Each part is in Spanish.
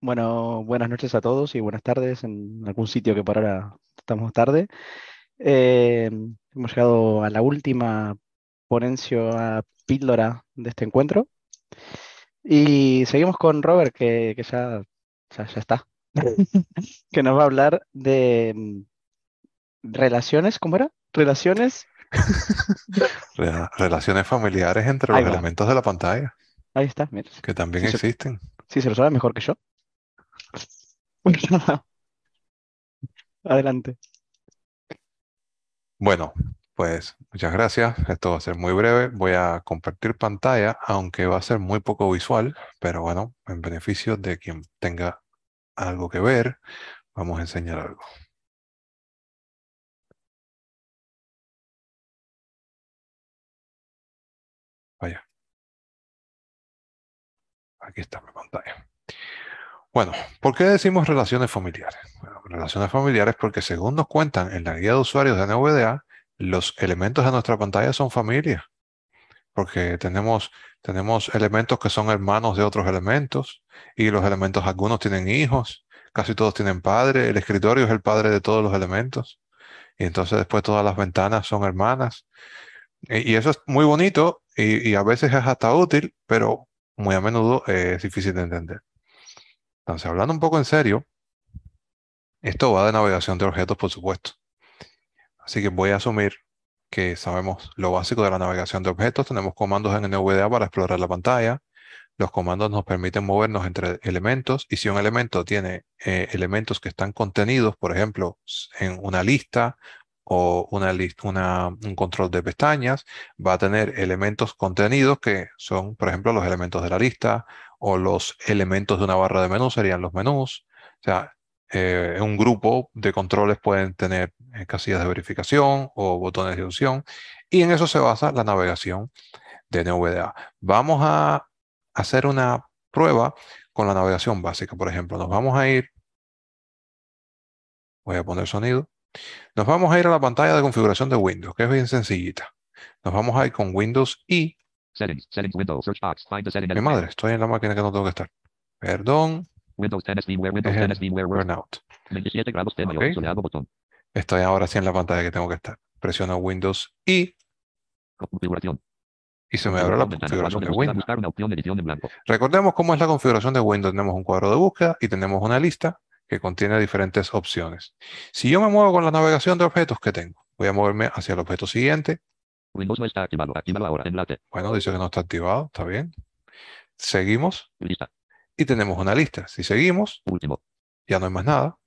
Bueno, buenas noches a todos y buenas tardes en algún sitio que por ahora estamos tarde. Eh, hemos llegado a la última ponencia píldora de este encuentro y seguimos con Robert que, que ya, ya, ya está, que nos va a hablar de mm, relaciones, ¿cómo era? Relaciones, Re- Relaciones familiares entre los elementos de la pantalla, ahí está, mira, que también existen. si se lo sabe mejor que yo. Adelante. Bueno, pues muchas gracias. Esto va a ser muy breve. Voy a compartir pantalla, aunque va a ser muy poco visual, pero bueno, en beneficio de quien tenga algo que ver, vamos a enseñar algo. Vaya, aquí está mi pantalla. Bueno, ¿por qué decimos relaciones familiares? Relaciones familiares porque según nos cuentan en la guía de usuarios de NVDA, los elementos de nuestra pantalla son familia, porque tenemos, tenemos elementos que son hermanos de otros elementos y los elementos algunos tienen hijos, casi todos tienen padre, el escritorio es el padre de todos los elementos y entonces después todas las ventanas son hermanas y, eso es muy bonito y, y a veces es hasta útil, pero muy a menudo eh, es difícil de entender. Entonces, hablando un poco en serio, esto va de navegación de objetos, por supuesto. Así que voy a asumir que sabemos lo básico de la navegación de objetos. Tenemos comandos en NVDA para explorar la pantalla. Los comandos nos permiten movernos entre elementos y si un elemento tiene eh, elementos que están contenidos, por ejemplo, en una lista o una una- un control de pestañas, va a tener elementos contenidos que son, por ejemplo, los elementos de la lista o los elementos de una barra de menú serían los menús. O sea, eh, un grupo de controles pueden tener eh, casillas de verificación o botones de opción y en eso se basa la navegación de NVDA. Vamos a hacer una prueba con la navegación básica. Por ejemplo, nos vamos a ir, voy a poner sonido, nos vamos a ir a la pantalla de configuración de Windows, que es bien sencillita. Nos vamos a ir con Windows y, Settings. Settings window. Search box. Find the setting mi madre, estoy en la máquina que no tengo que estar. Perdón, Windows 10 VMware. Windows es 10 el VMware Word. burnout. 27 grados de Ok, mayor. Soleado botón. estoy ahora sí en la pantalla que tengo que estar. Presiono Windows y, Configuración. y se me abre la Configuración. De. Windows. Recordemos cómo es la configuración de Windows. Tenemos un cuadro de búsqueda y tenemos una lista que contiene diferentes opciones. Si yo me muevo con la navegación de objetos, ¿qué tengo? Voy a moverme hacia el objeto siguiente. Windows no está activado. Actívalo ahora. Enlace. Bueno, dice que no está activado, está bien. Seguimos Lista. y tenemos una lista. Si seguimos, Último. ya no hay más nada.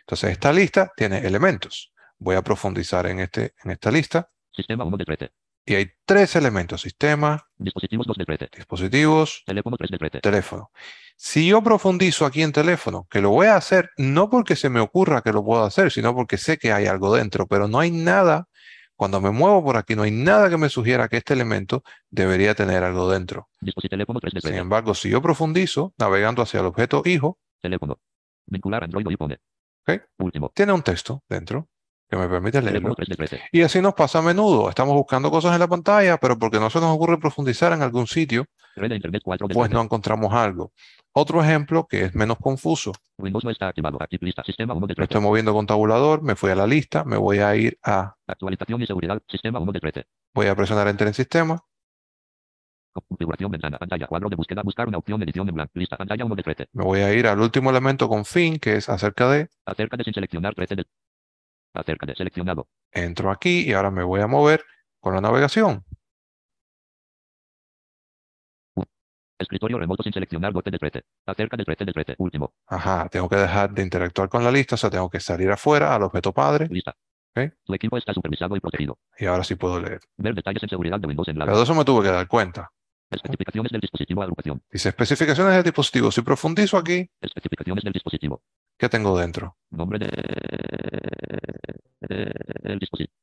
Entonces, esta lista tiene elementos. Voy a profundizar en, este, en esta lista Sistema 1 de 13. Y hay tres elementos. Sistema, Dispositivos 2 de 13. dispositivos, Teléfono 3 de 13. teléfono. Si yo profundizo aquí en teléfono, que lo voy a hacer no porque se me ocurra que lo puedo hacer, sino porque sé que hay algo dentro, pero no hay nada, cuando me muevo por aquí, no hay nada que me sugiera que este elemento debería tener algo dentro. Teléfono 3 de Sin 13. embargo, si yo profundizo, navegando hacia el objeto hijo, Teléfono. Vincular Android o iPhone. ¿ok? Último. tiene un texto dentro que me permite leerlo. 3 de 13. Y así nos pasa a menudo. Estamos buscando cosas en la pantalla, pero porque no se nos ocurre profundizar en algún sitio, Red de Internet 4 de pues 13. no encontramos algo. Otro ejemplo que es menos confuso. Windows no está activado. Activ lista. Sistema 1 de Me 13. estoy moviendo con tabulador, me fui a la lista, me voy a ir a, Actualización y seguridad. Sistema 1 de 13. voy a presionar Enter en sistema, Configuración ventana. Pantalla. Cuadro de búsqueda. Buscar una opción de edición en blanco. Lista. Pantalla 1 de 13. me voy a ir al último elemento con fin, que es acerca de, Acerca de sin seleccionar 13 de. Acerca de seleccionado. entro aquí y ahora me voy a mover con la navegación. Escritorio remoto sin seleccionar 12 de 13. Acerca de 13 de 13. Último. Ajá, tengo que dejar de interactuar con la lista, o sea, tengo que salir afuera al objeto padre Lista. Ok. Tu equipo está supervisado y protegido. y ahora sí puedo leer. Ver detalles en seguridad de Windows en Pero de eso me tuve que dar cuenta. Especificaciones del dispositivo agrupación. Dice especificaciones del dispositivo. Si profundizo aquí, Especificaciones del dispositivo. ¿Qué tengo dentro? Nombre de... El dispositivo.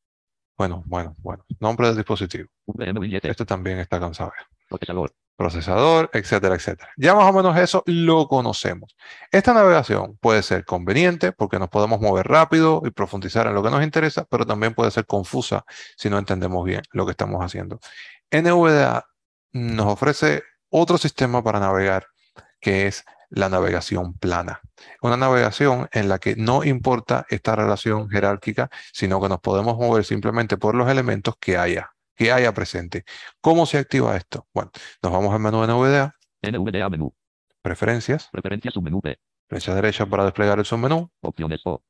Bueno, bueno, bueno. Nombre del dispositivo. VM Este también está cansado. Procesador. procesador, etcétera, etcétera. Ya más o menos eso lo conocemos. Esta navegación puede ser conveniente porque nos podemos mover rápido y profundizar en lo que nos interesa, pero también puede ser confusa si no entendemos bien lo que estamos haciendo. NVDA nos ofrece otro sistema para navegar que es la navegación plana. Una navegación en la que no importa esta relación jerárquica, sino que nos podemos mover simplemente por los elementos que haya, que haya presente. ¿Cómo se activa esto? Bueno, nos vamos al menú de NVDA, NVDA menú. preferencias, Preferencias submenú P. flecha derecha para desplegar el submenú, Opciones O.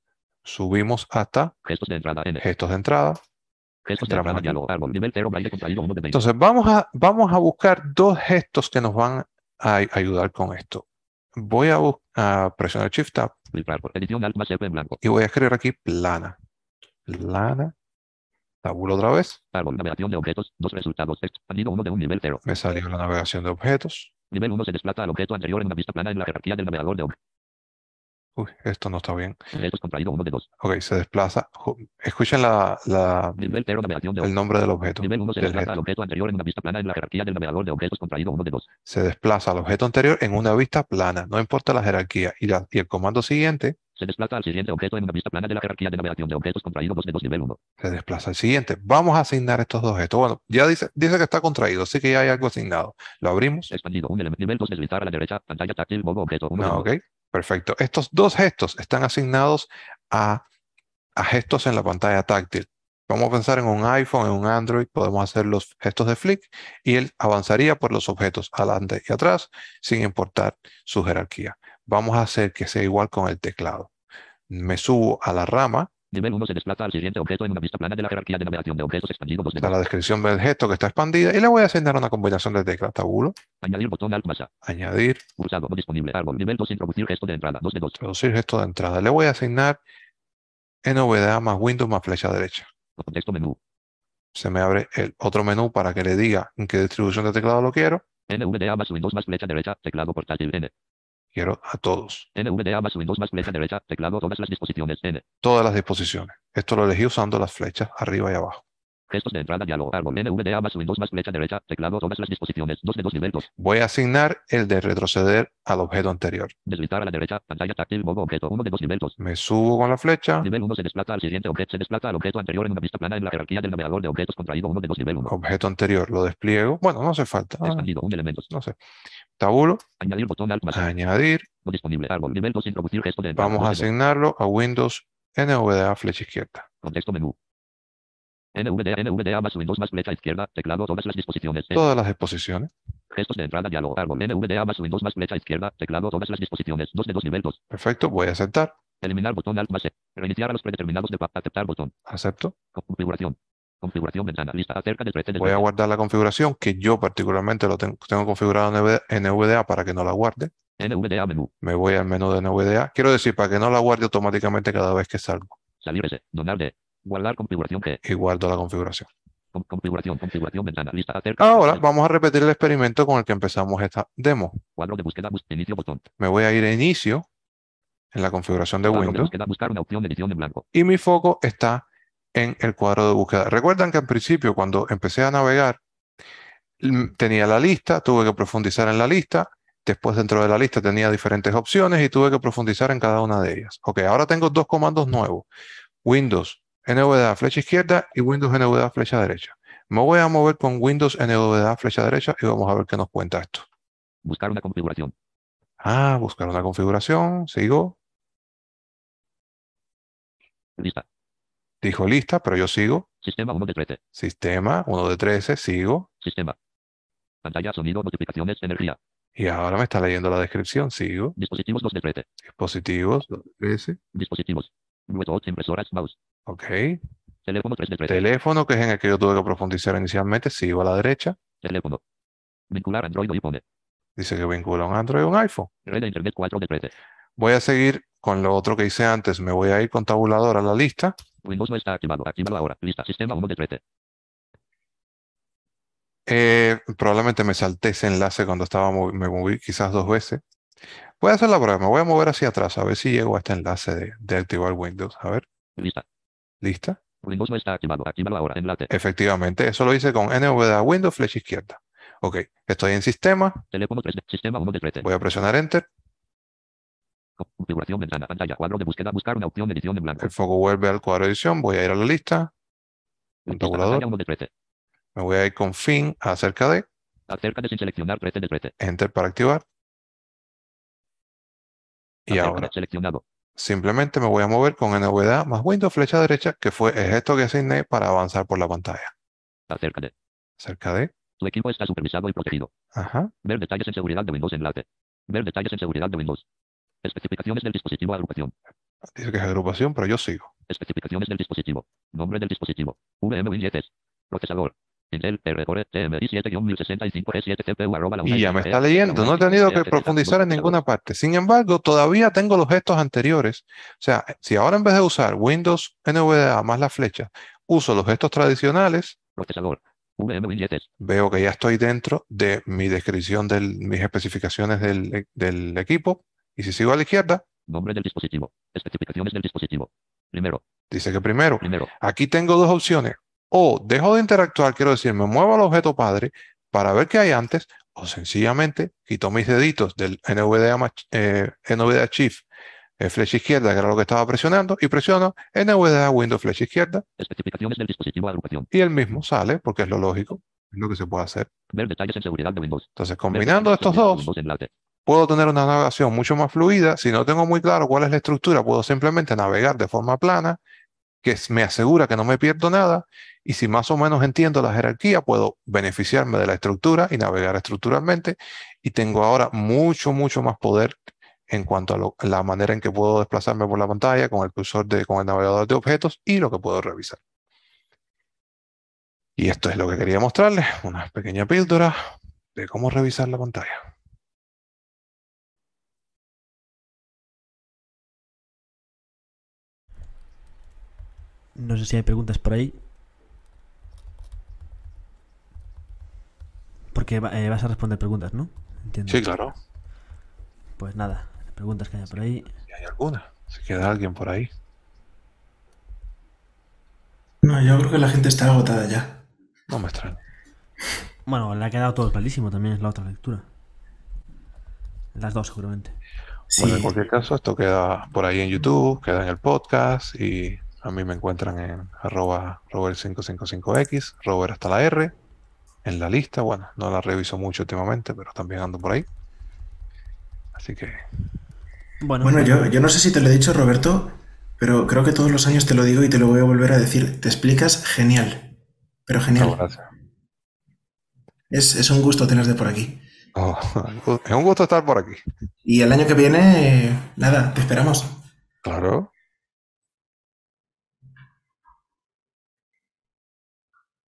subimos hasta Gestos de entrada N. gestos de entrada. Gestos de entramos entrada aquí. diálogo. Árbol. Nivel 0. Braille contraído 1 de 20. Entonces vamos a, vamos a buscar dos gestos que nos van a ay- ayudar con esto. Voy a, presionar Shift Tab Filtrar por edición Alt más F en blanco. y voy a escribir aquí plana. Plana. Tabulo otra vez. Árbol. Navegación de objetos. Dos resultados. Añadido 1 de un nivel 0. Me salió la navegación de objetos. Nivel 1 se desplaza al objeto anterior en una vista plana en la jerarquía del navegador de objetos. Uy, esto no está bien. 1 de 2. Ok, se desplaza. Escuchen la, la- Nivel 0. Navegación de el objetos. nombre del objeto. Nivel 1 se del desplaza gesto. al objeto anterior en una vista plana en la jerarquía del navegador de objetos contraído 1 de 2. Se desplaza al objeto anterior en una vista plana. No importa la jerarquía. Y, la- y el comando siguiente Se desplaza al siguiente objeto en una vista plana de la jerarquía de navegación de objetos contraído 2 de 2 nivel 1. se desplaza al siguiente. Vamos a asignar estos dos gestos. Bueno, ya dice, dice que está contraído, así que ya hay algo asignado. Lo abrimos. Expandido. Un elemento. Nivel 2 deslizar a la derecha. Pantalla táctil. Modo objeto. 1 de No, 2. ok, perfecto. Estos dos gestos están asignados a, gestos en la pantalla táctil. Vamos a pensar en un iPhone, en un Android, podemos hacer los gestos de flick y él avanzaría por los objetos adelante y atrás sin importar su jerarquía. Vamos a hacer que sea igual con el teclado. Me subo a la rama, Nivel 1 se desplaza al siguiente objeto en una vista plana de la jerarquía de navegación de objetos expandido 2 de está 2. la descripción del gesto que está expandida y le voy a asignar una combinación de teclas. Tabulo, Añadir botón Alt más A. añadir, Pulsado. No disponible. Árbol. Nivel 2 introducir gesto de entrada. 2 de 2. introducir gesto de entrada. Le voy a asignar NVDA más Windows más flecha derecha. Contexto menú. se me abre el otro menú para que le diga en qué distribución de teclado lo quiero. NVDA más Windows más flecha derecha. Teclado portátil N. Quiero a todos, NVDA más Windows más flecha derecha. Teclado todas las disposiciones N. todas las disposiciones. Esto lo elegí usando las flechas arriba y abajo. Gestos de entrada diálogo. Árbol. NVDA más Windows más flecha derecha. Teclado todas las disposiciones. 2 de 2 nivel 2. Voy a asignar el de retroceder al objeto anterior. Deslizar a la derecha. Pantalla táctil. Modo objeto. 1 de 2 nivel 2. Me subo con la flecha, Nivel 1 se desplaza al siguiente objeto. Se desplaza al objeto anterior en una vista plana en la jerarquía del navegador de objetos contraído 1 de 2 nivel 1. objeto anterior, lo despliego. Bueno, no hace falta. ah, Expandido. Un elementos. no sé. Tabulo, Añadir botón Alt más añadir. No disponible. Árbol. Nivel 2 introducir gesto de entrada. Vamos a 2 de 2. asignarlo a Windows NVDA flecha izquierda. Contexto menú. NVDA, NVDA más Windows más flecha izquierda, teclado todas las disposiciones. Todas las disposiciones. Gestos de entrada diálogo. Árbol. NVDA más Windows más flecha izquierda, teclado todas las disposiciones. 2 de 2 nivel 2. Perfecto, voy a aceptar. Eliminar botón Alt más E. Reiniciar a los predeterminados de aceptar botón. Acepto. Configuración. Configuración ventana. Lista acerca del 13 del Voy a 13. guardar la configuración que yo particularmente lo tengo, tengo configurado en NVDA, para que no la guarde. NVDA menú. Me voy al menú de NVDA. Quiero decir, para que no la guarde automáticamente cada vez que salgo. Salir S. Donar D. Guardar configuración G. Y guardo la configuración. Con- configuración. Configuración ventana. Lista acerca. Ahora 13. vamos a repetir el experimento con el que empezamos esta demo. Cuadro de búsqueda. bus- inicio botón. Me voy a ir a inicio en la configuración de Cuadro de Windows búsqueda. Buscar una opción edición en blanco. y mi foco está en el cuadro de búsqueda. Recuerdan que al principio cuando empecé a navegar mm, tenía la lista, tuve que profundizar en la lista. Después dentro de la lista tenía diferentes opciones y tuve que profundizar en cada una de ellas. Ok, ahora tengo dos comandos nuevos. Windows NVDA flecha izquierda y Windows NVDA flecha derecha. Me voy a mover con Windows NVDA flecha derecha y vamos a ver qué nos cuenta esto. Buscar una configuración. Ah, buscar una configuración, sigo. Lista. Dijo lista, pero yo sigo. Sistema 1 de 13. Sistema 1 de 13, sigo. Sistema. Pantalla, sonido, notificaciones, energía. Y ahora me está leyendo la descripción, sigo. Dispositivos 2 de 13. Dispositivos 2 de 13, Dispositivos. Bluetooth, impresoras, mouse. ok. Teléfono 3 de 13. Teléfono, que es en el que yo tuve que profundizar inicialmente, sigo a la derecha. Teléfono. Vincular Android o iPhone. Dice que vincula un Android a un iPhone. Red de Internet 4 de 13. Voy a seguir con lo otro que hice antes. Me voy a ir con tabulador a la lista. Windows no está activado. Actívalo ahora. Lista. Sistema 1 de 13. Eh, probablemente me salté ese enlace cuando estaba movi- me moví quizás dos veces. Voy a hacer la prueba. Me voy a mover hacia atrás a ver si llego a este enlace de, de activar Windows. A ver, Lista. lista. Windows no está activado. Actívalo ahora. Enlace. Efectivamente, eso lo hice con NVDA Windows flecha izquierda. Ok, estoy en sistema. Teléfono 3 de Sistema 1 de 13. Voy a presionar Enter. Configuración ventana. Pantalla. Cuadro de búsqueda. Buscar una opción edición en blanco. El foco vuelve al cuadro de edición. Voy a ir a la lista. Un tabulador. Pantalla 1 de 13. Me voy a ir con fin acerca de Acerca de sin seleccionar 13 de 13. Enter para activar. Y Acércate. ahora Seleccionado. simplemente me voy a mover con NVDA más Windows flecha derecha, que fue es esto que asigné para avanzar por la pantalla. Acércate. Cerca de, Tu equipo está supervisado y protegido. ajá, Ver detalles en seguridad de Windows enlace. Ver detalles en seguridad de Windows. Especificaciones del dispositivo agrupación. dice que es agrupación, pero yo sigo. Especificaciones del dispositivo. Nombre del dispositivo. VMwinJS. Procesador. Intel R-Core TMI 7-1065 E7 arroba la Y ya me está leyendo, no he tenido que profundizar en ninguna parte. Sin embargo, todavía tengo los gestos anteriores. O sea, si ahora en vez de usar Windows NVDA más la flecha, uso los gestos tradicionales, Procesador. Veo que ya estoy dentro de mi descripción de mis especificaciones del, e- del equipo. Y si sigo a la izquierda, Nombre del dispositivo. Especificaciones del dispositivo. Primero. dice que primero, Primero. aquí tengo dos opciones. O dejo de interactuar, quiero decir, me muevo al objeto padre para ver qué hay antes, o sencillamente quito mis deditos del NVDA, eh, NVDA Shift, eh, flecha izquierda, que era lo que estaba presionando, y presiono NVDA Windows flecha izquierda, Especificaciones del dispositivo agrupación. y el mismo sale, porque es lo lógico, es lo que se puede hacer. Ver detalles en seguridad de Windows. Entonces, combinando estos de dos, enlace. Puedo tener una navegación mucho más fluida. Si no tengo muy claro cuál es la estructura, puedo simplemente navegar de forma plana, que me asegura que no me pierdo nada. Y si más o menos entiendo la jerarquía, puedo beneficiarme de la estructura y navegar estructuralmente. Y tengo ahora mucho, mucho más poder en cuanto a la manera en que puedo desplazarme por la pantalla con el cursor de, con el navegador de objetos y lo que puedo revisar. Y esto es lo que quería mostrarles, una pequeña píldora de cómo revisar la pantalla. No sé si hay preguntas por ahí. Porque eh, vas a responder preguntas, ¿no? Entiendo. Sí, claro. Pues nada, preguntas que haya por ahí. Si hay alguna, si queda alguien por ahí. No, yo creo que la gente está agotada ya. No me extraña. Bueno, le ha quedado todo clarísimo también, es la otra lectura. Las dos, seguramente. Sí, Bueno, en cualquier caso, esto queda por ahí en YouTube, queda en el podcast y a mí me encuentran en arroba robert555x, robert hasta la R, en la lista. Bueno, no la reviso mucho últimamente, pero también ando por ahí. Así que Bueno, Bueno, yo, yo no sé si te lo he dicho, Roberto, pero creo que todos los años te lo digo y te lo voy a volver a decir. Te explicas genial. Pero muchas genial. gracias. Es, es un gusto tenerte por aquí. Oh, es un gusto estar por aquí. Y el año que viene, nada, te esperamos. Claro,